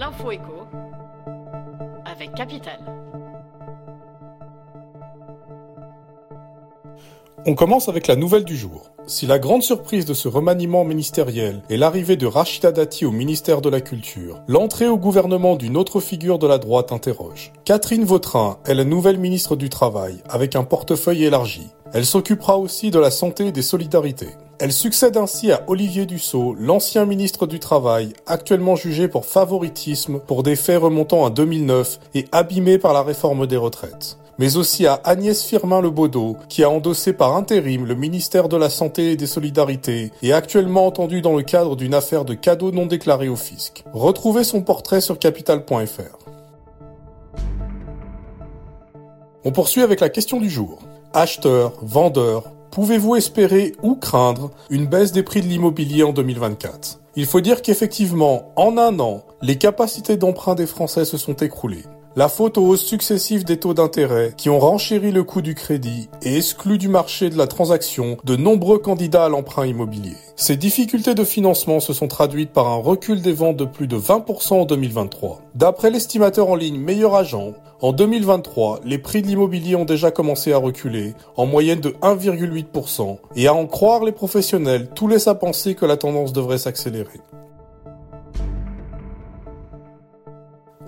L'info écho avec Capital. On commence avec la nouvelle du jour. Si la grande surprise de ce remaniement ministériel est l'arrivée de Rachida Dati au ministère de la Culture, l'entrée au gouvernement d'une autre figure de la droite interroge. Catherine Vautrin est la nouvelle ministre du Travail, avec un portefeuille élargi. Elle s'occupera aussi de la santé et des solidarités. Elle succède ainsi à Olivier Dussault, l'ancien ministre du Travail, actuellement jugé pour favoritisme pour des faits remontant à 2009 et abîmé par la réforme des retraites mais aussi à Agnès Firmin-Lebaudot, qui a endossé par intérim le ministère de la Santé et des Solidarités et actuellement entendu dans le cadre d'une affaire de cadeaux non déclarés au fisc. Retrouvez son portrait sur capital.fr. On poursuit avec la question du jour. Acheteurs, vendeurs, pouvez-vous espérer ou craindre une baisse des prix de l'immobilier en 2024 Il faut dire qu'effectivement, en un an, les capacités d'emprunt des Français se sont écroulées. La faute aux hausses successives des taux d'intérêt qui ont renchéri le coût du crédit et exclu du marché de la transaction de nombreux candidats à l'emprunt immobilier. Ces difficultés de financement se sont traduites par un recul des ventes de plus de 20% en 2023. D'après l'estimateur en ligne Meilleur Agent, en 2023, les prix de l'immobilier ont déjà commencé à reculer, en moyenne de 1,8%, et à en croire les professionnels, tout laisse à penser que la tendance devrait s'accélérer.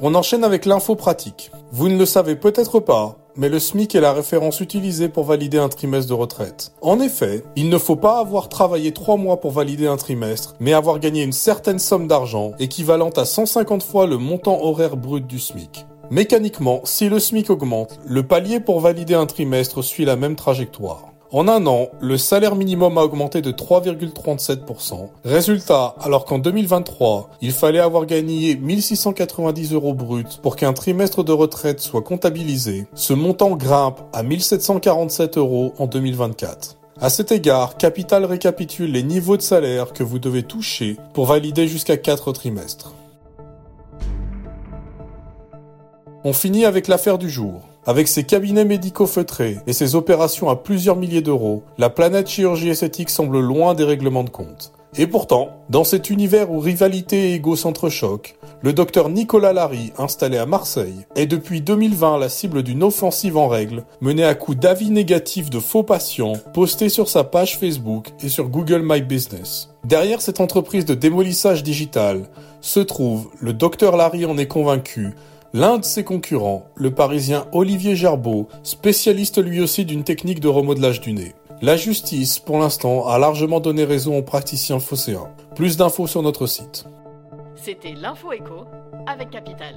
On enchaîne avec l'info pratique. Vous ne le savez peut-être pas, mais le SMIC est la référence utilisée pour valider un trimestre de retraite. En effet, il ne faut pas avoir travaillé trois mois pour valider un trimestre, mais avoir gagné une certaine somme d'argent équivalente à 150 fois le montant horaire brut du SMIC. Mécaniquement, si le SMIC augmente, le palier pour valider un trimestre suit la même trajectoire. En un an, le salaire minimum a augmenté de 3,37%. Résultat, alors qu'en 2023, il fallait avoir gagné 1690 euros bruts pour qu'un trimestre de retraite soit comptabilisé, ce montant grimpe à 1747 euros en 2024. À cet égard, Capital récapitule les niveaux de salaire que vous devez toucher pour valider jusqu'à 4 trimestres. On finit avec l'affaire du jour. Avec ses cabinets médicaux feutrés et ses opérations à plusieurs milliers d'euros, la planète chirurgie esthétique semble loin des règlements de compte. Et pourtant, dans cet univers où rivalité et égo s'entrechoquent, le docteur Nicolas Larry, installé à Marseille, est depuis 2020 la cible d'une offensive en règle, menée à coup d'avis négatifs de faux patients postés sur sa page Facebook et sur Google My Business. Derrière cette entreprise de démolissage digital se trouve, le docteur Larry en est convaincu, L'un de ses concurrents, le parisien Olivier Gerbeau, spécialiste lui aussi d'une technique de remodelage du nez. La justice, pour l'instant, a largement donné raison aux praticiens phocéens. Plus d'infos sur notre site. C'était l'info écho avec Capital.